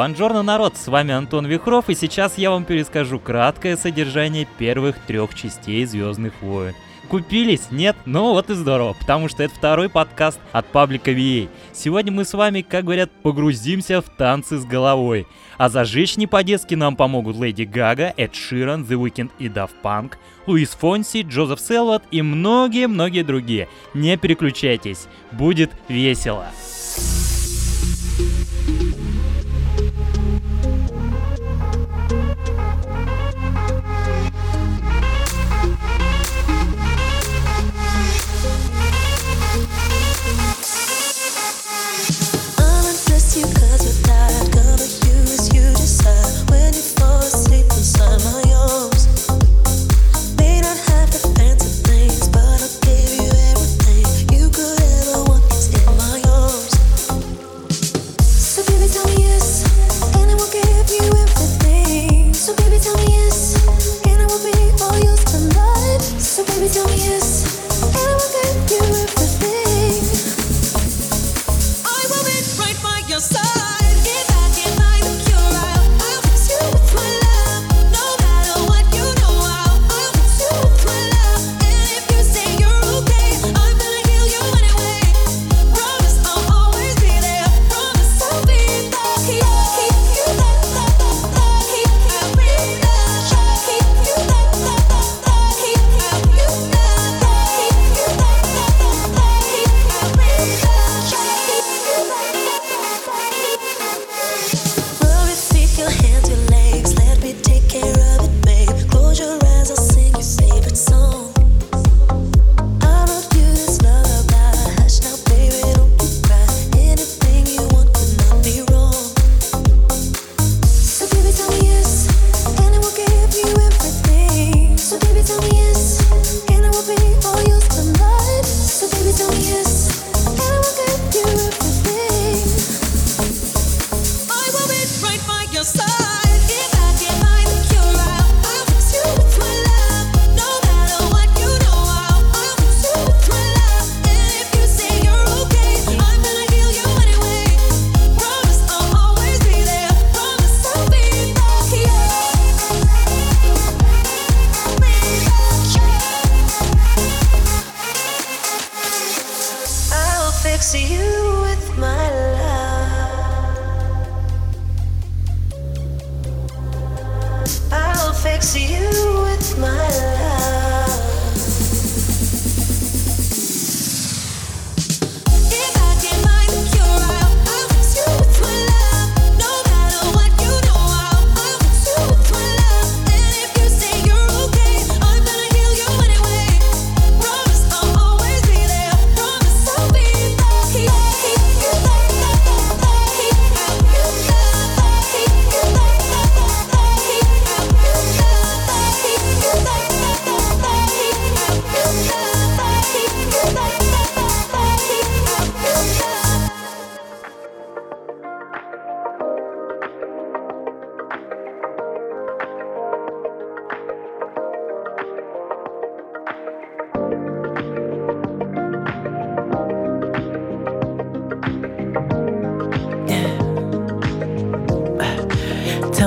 Бонжорно, народ, с вами Антон Вихров, и сейчас я вам перескажу краткое содержание первых трех частей Звездных войн. Купились? Нет? Ну вот и здорово, потому что это второй подкаст от паблика VA. Сегодня мы с вами, как говорят, погрузимся в танцы с головой. А зажечь не по-детски нам помогут Леди Гага, Эд Ширан, The Weeknd и Daft Punk, Луис Фонси, Джозеф Селват и многие-многие другие. Не переключайтесь, будет весело.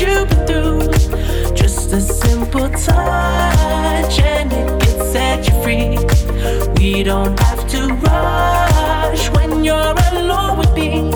you've been through. Just a simple touch and it can set you free. We don't have to rush when you're alone with me.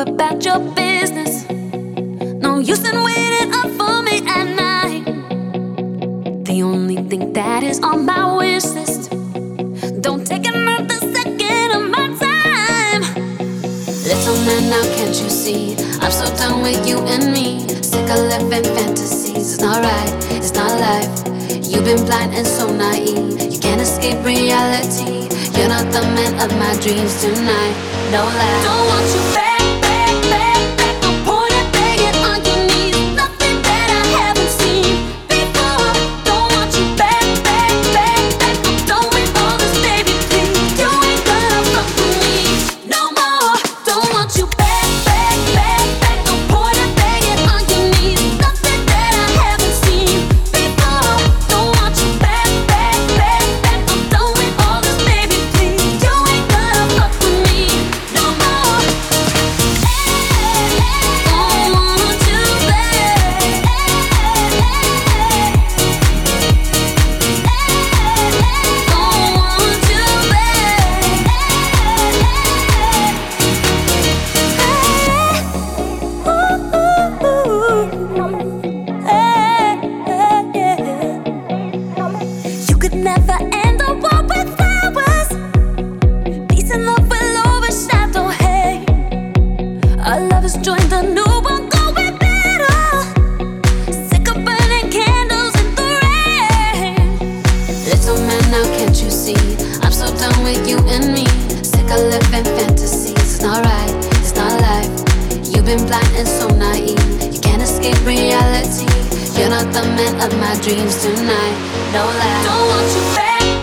about your business. No use in waiting up for me at night. The only thing that is on my wish list. Don't take another second of my time. Little man, now can't you see? I'm so done with you and me. Sick of living fantasies. It's not right, it's not life. You've been blind and so naive. You can't escape reality. You're not the man of my dreams tonight. No lie. Don't want you back. the man of my dreams tonight. No lie. Don't want you back.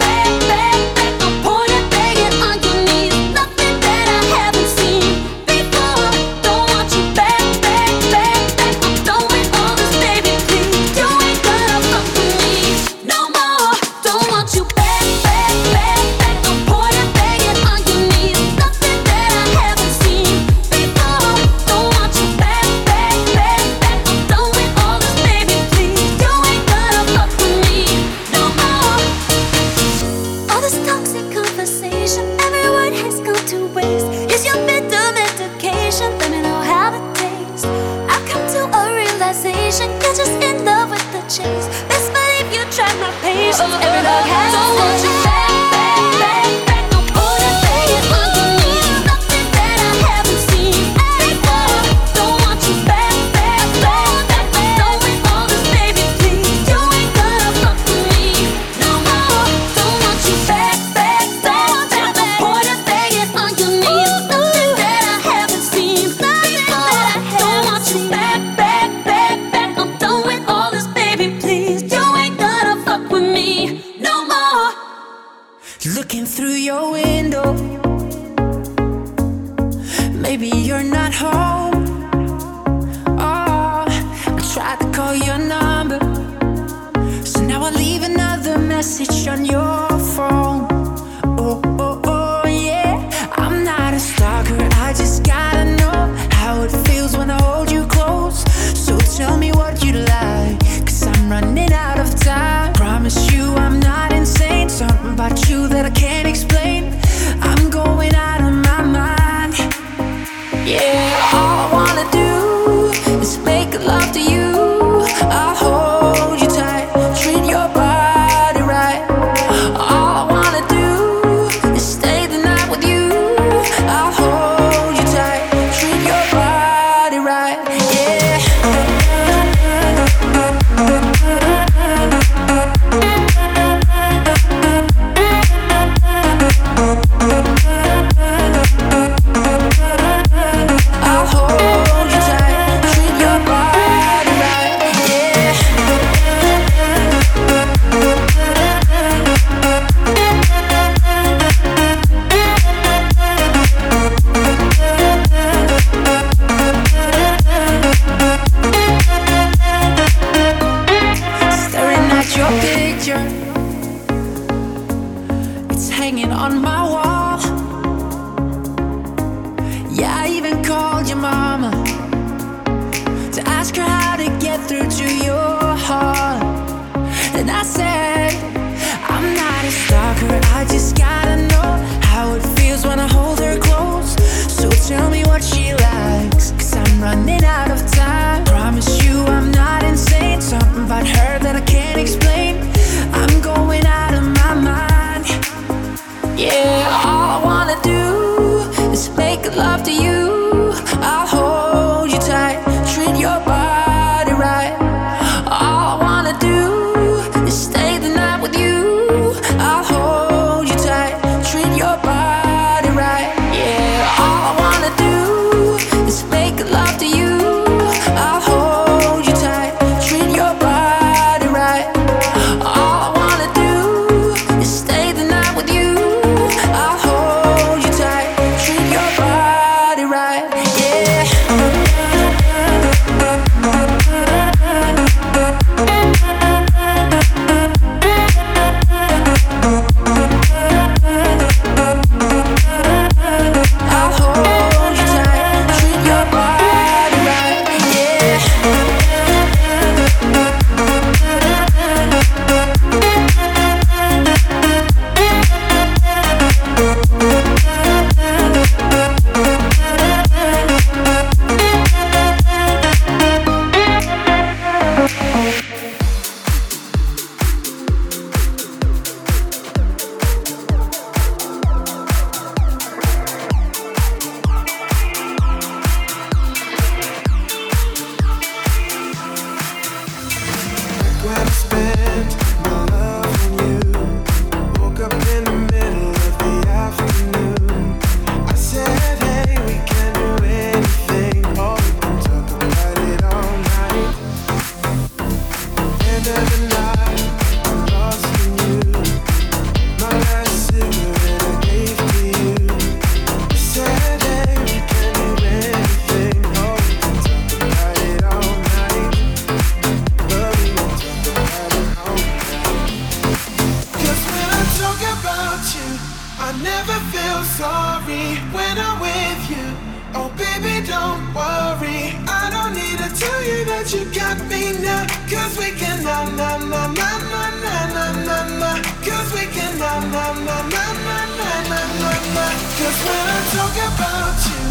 'Cause when I talk about you,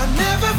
I never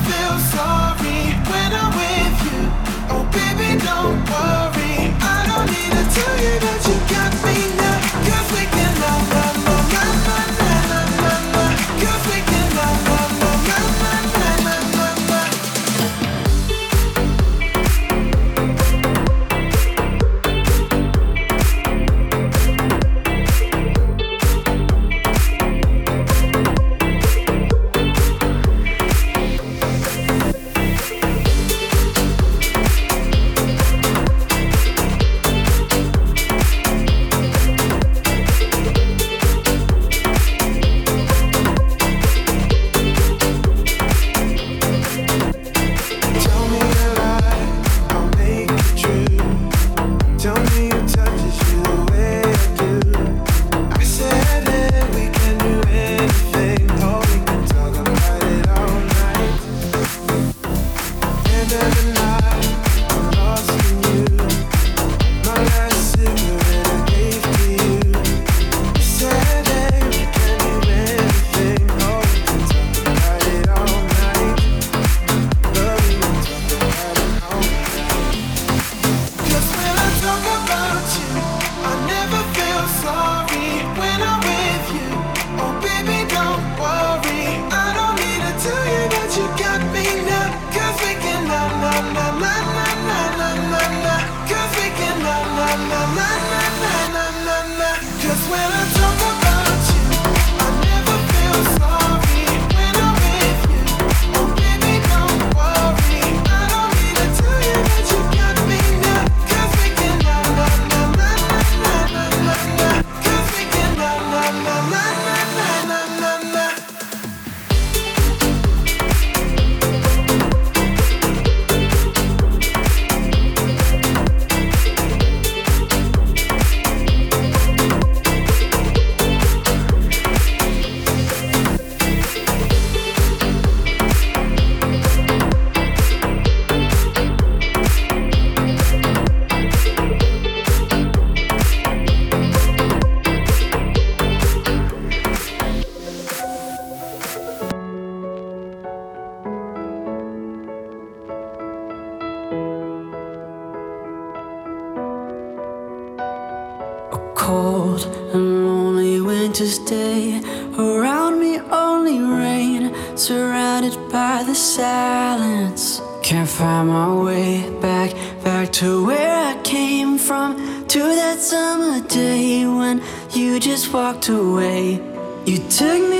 just walked away. You took me.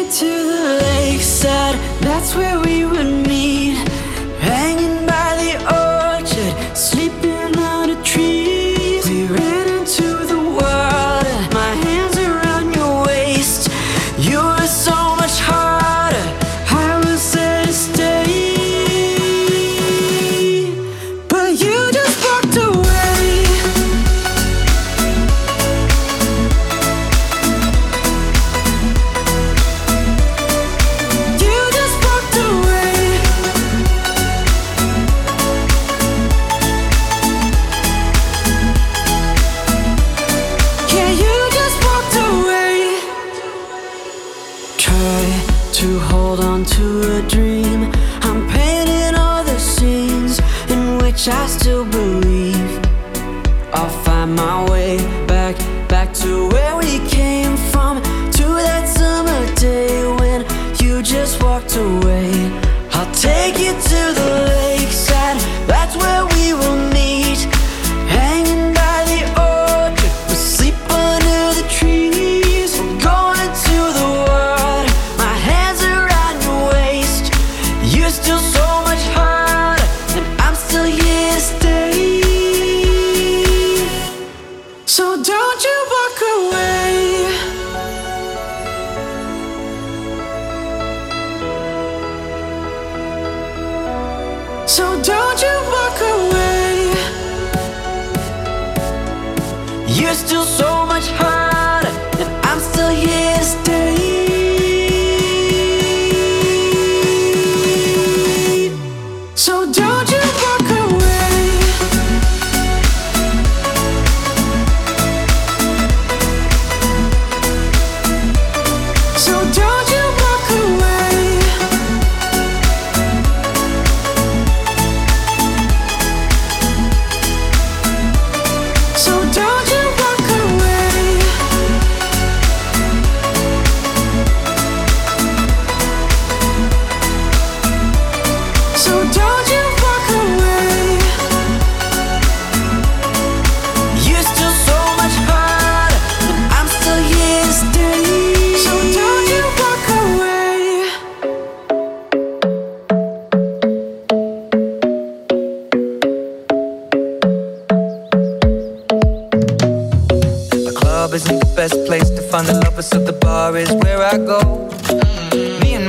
wish I still believe. I'll find my way back, back to where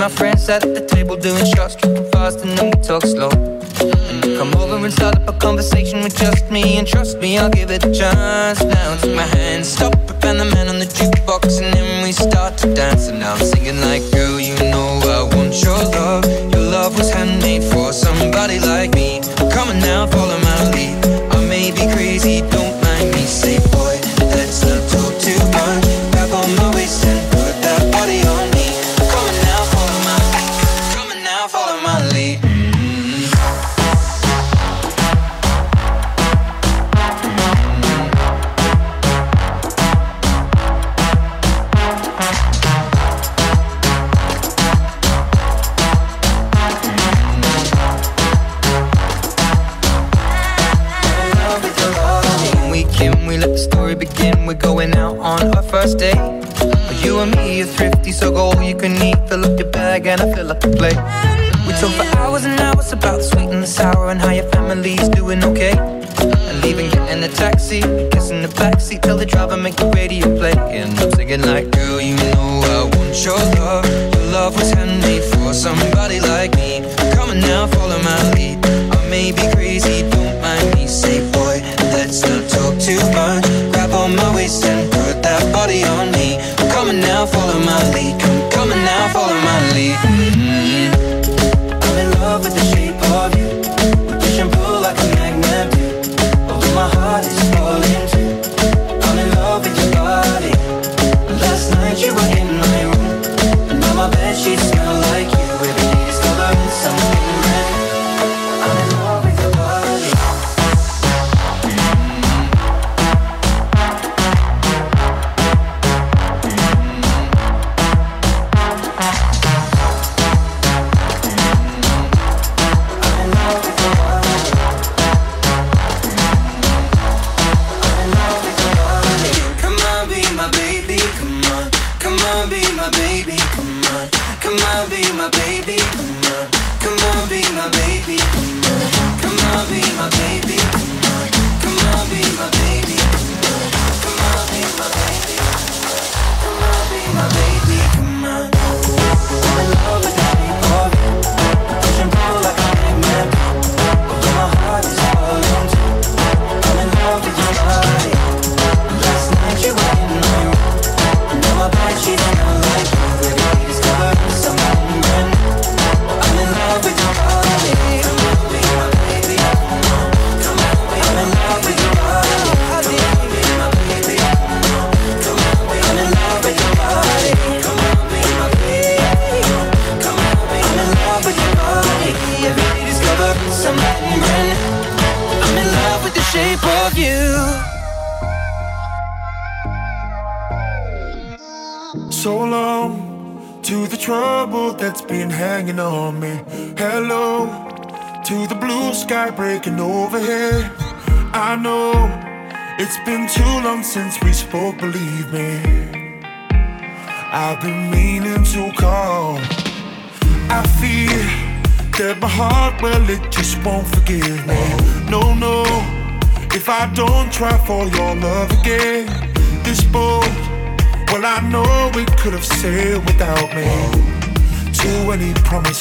my friends at the table doing shots, tripping fast, and then we talk slow. And you come over and start up a conversation with just me, and trust me, I'll give it a chance. Now take my hand, stop, Van the Man on the jukebox, and then we start to dance. And now I'm singing like, girl, you know I want your love. Your love was handmade for somebody like me. Come on now, follow my lead. I may be crazy, don't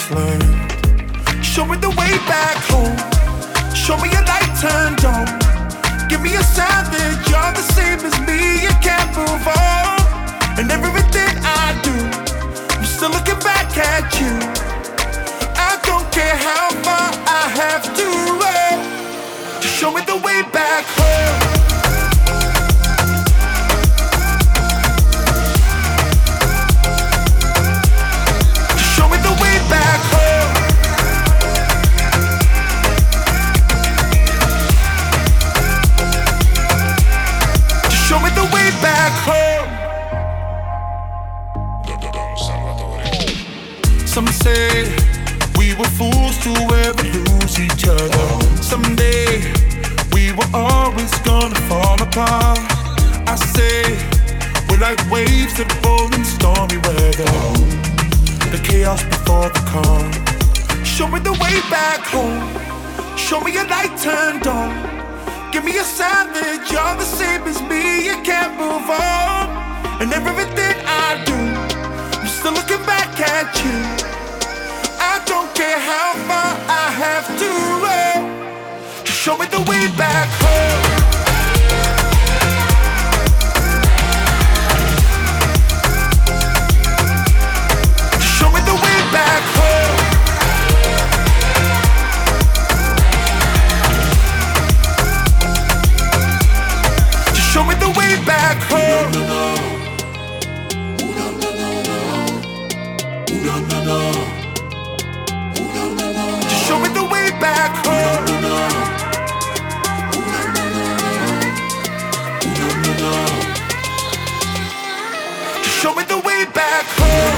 Show me the way back home. Show me a light turned on. Give me a sign that you're the same as me. You can't move on. And everything I do, I'm still looking back at you. I don't care how far I have to run. Show me the way back home. Some say we were fools to ever lose each other. Someday we were always gonna fall apart. I say we're like waves that roll in stormy weather. The chaos before the calm. Show me the way back home. Show me a light turned on. Give me a sign that you're the same as me. You can't move on. And everything I do, at you. I don't care how far I have to run. Just show me the way back home. Just show me the way back home. Show me the way back home.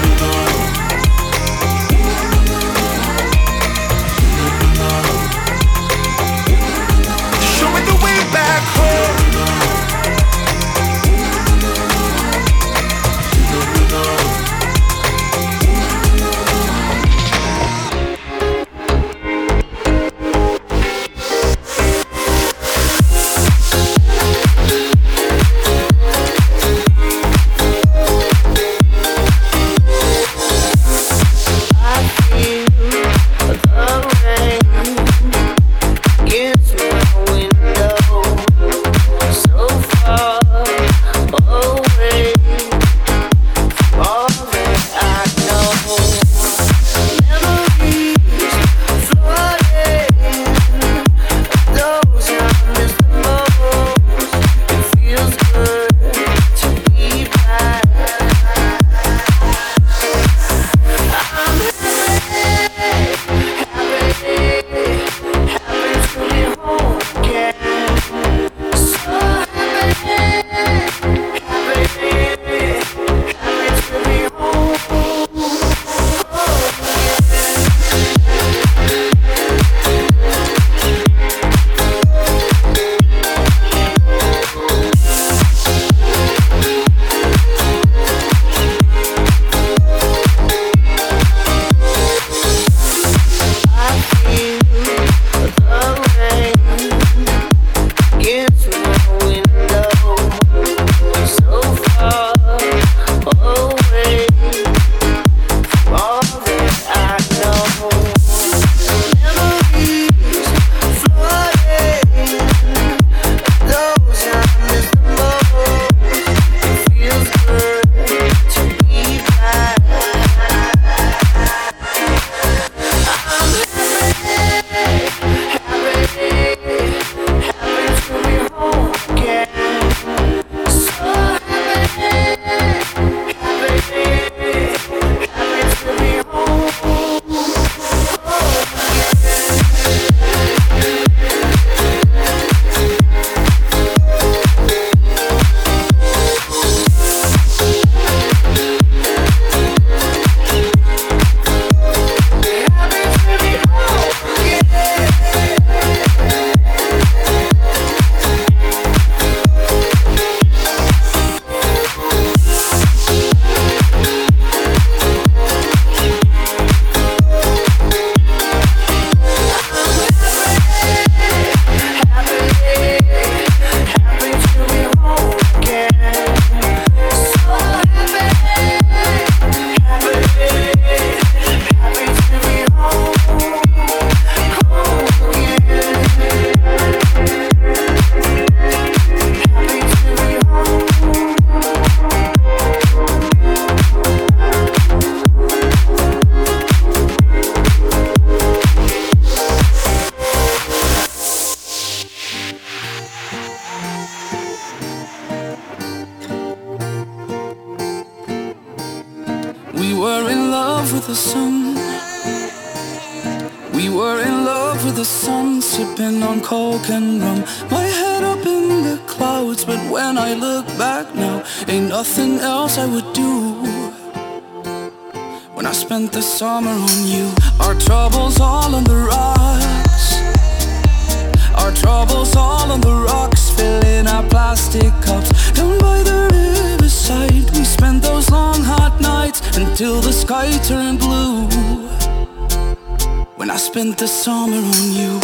Spent the summer on you.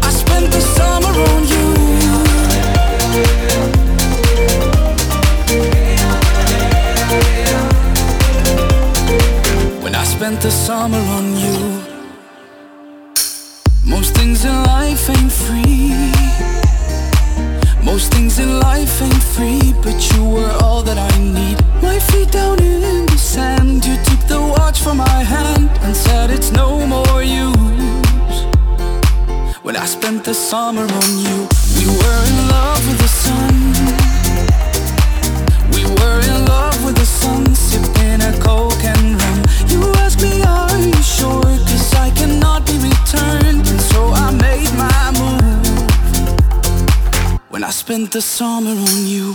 I spent the summer on you. When I spent the summer on you. Most things in life ain't free. Most things in life ain't free, but you were all that I need. Feet down in the sand, you took the watch from my hand and said it's no more use. When I spent the summer on you, we were in love with the sun. We were in love with the sun, sipping a coke and rum. You asked me, are you sure? Cause I cannot be returned, and so I made my move. When I spent the summer on you.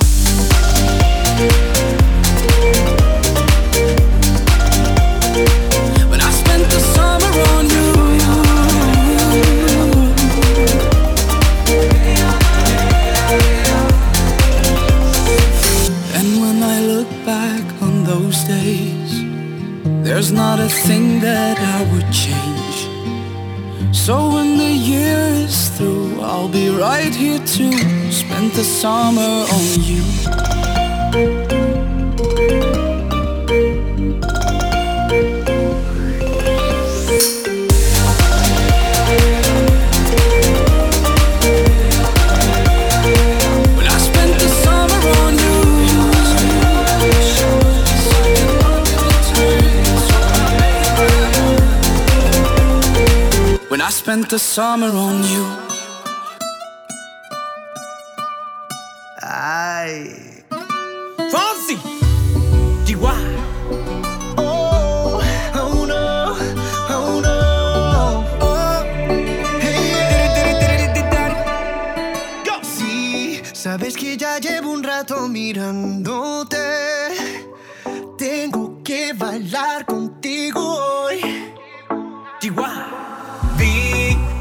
Thing that I would change. So when the year is through, I'll be right here to spend the summer on you. Spent the summer on you. Ay. Fonsi. Oh, oh oh. Sí, sabes que ya llevo un rato mirándote. Tengo que bailar contigo hoy. Chihuahua.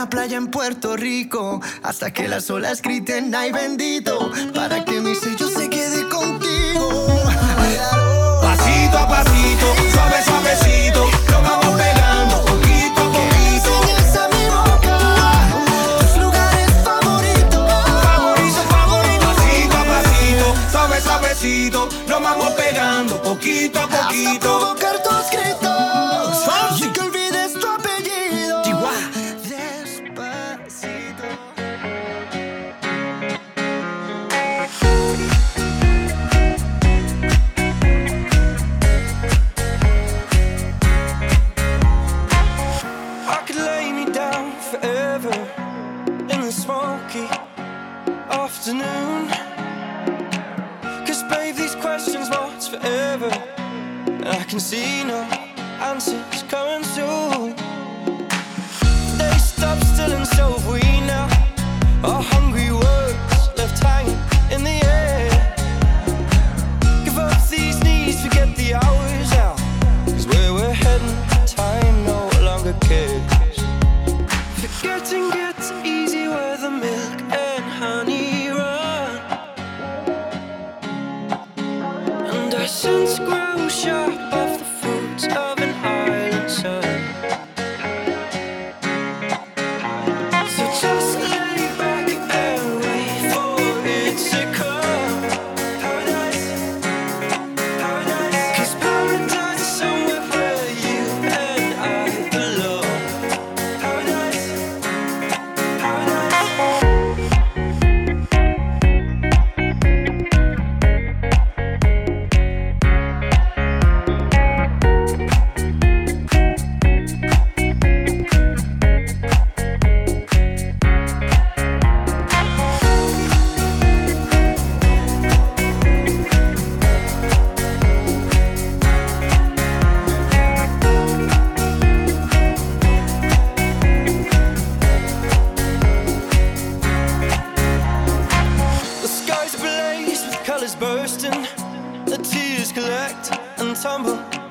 una playa en Puerto Rico hasta que las olas griten ay bendito para que mi sello se quede contigo. Pasito a pasito, suave suavecito, lo vamos pegando poquito a poquito. Esa mi boca, tus lugares favoritos, favoritos favoritos. Pasito a pasito, suave suavecito, lo vamos pegando poquito a poquito.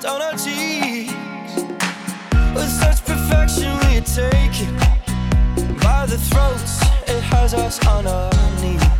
down our cheeks. With such perfection, we are taken by the throats. It has us on our knees.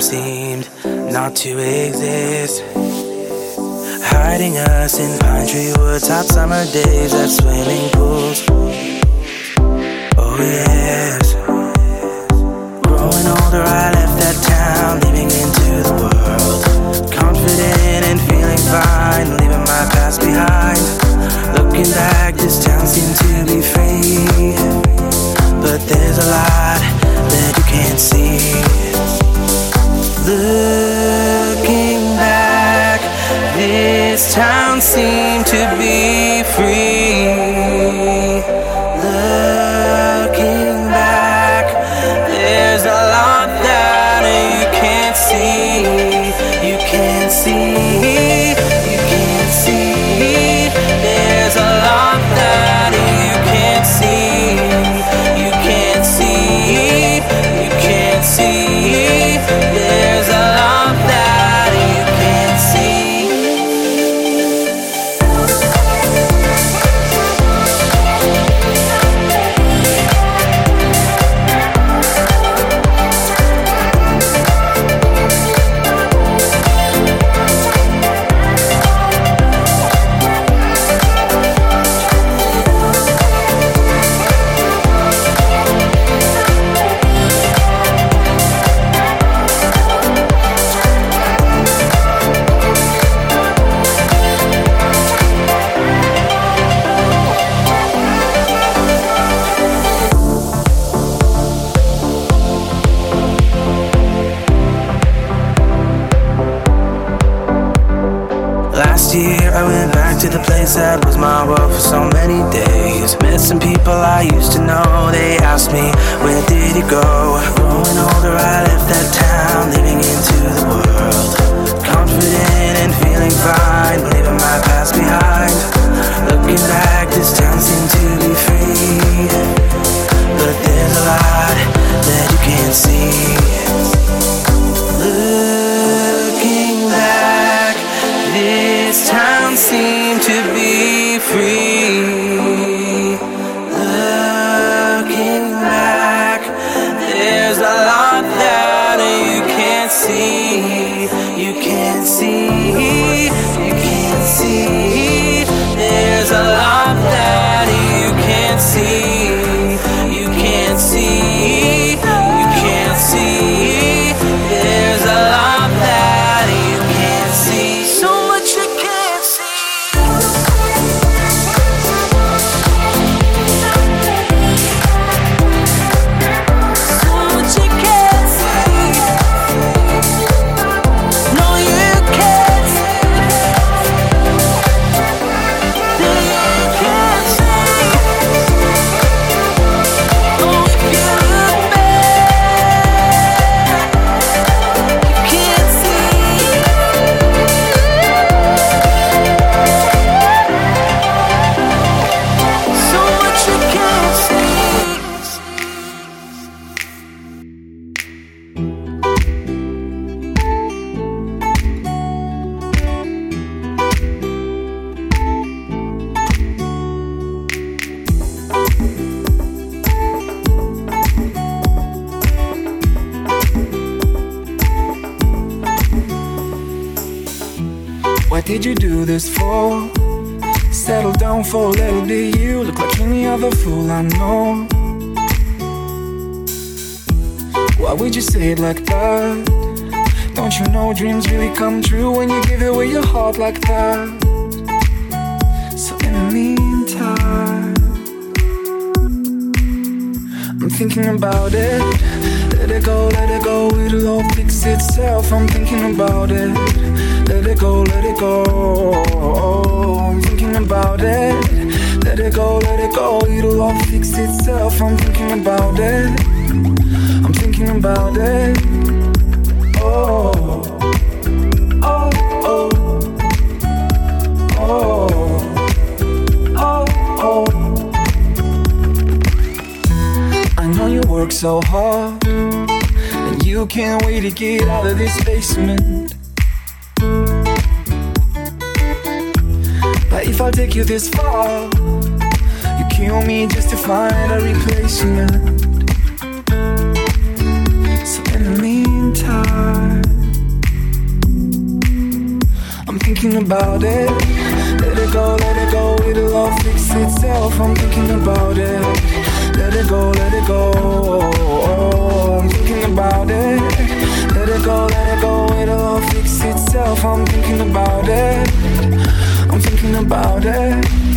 Time seemed not to exist. Hiding us in pine tree woods, hot summer days at swimming pools. Oh, yes. Growing older, I left that town, leaving into the world. Confident and feeling fine, leaving my past behind. Looking back, this town seemed to be free. But there's a lot that you can't see. Looking back, this town seemed to be free. That was my world for so many days. Met some people I used to know. They asked me, Where did you go? Growing older, I left that town, this for? Settle down for a little bit. You look like any other fool I know. Why would you say it like that? Don't you know dreams really come true when you give away your heart like that? So in the meantime, I'm thinking about it. Let it go, let it go, it'll all fix itself. I'm thinking about it. Let it go, let it go. I'm thinking about it. Let it go, let it go, it'll all fix itself. I'm thinking about it. I'm thinking about it. Oh, oh, oh, oh, oh, oh. I know you work so hard, and you can't wait to get out of this basement. I'll take you this far. You kill me just to find a replacement. So in the meantime, I'm thinking about it. Let it go, let it go, it'll all fix itself. I'm thinking about it. Let it go, let it go. I'm thinking about it. Let it go, let it go, it'll all fix itself. I'm thinking about it thinking about it.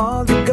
all the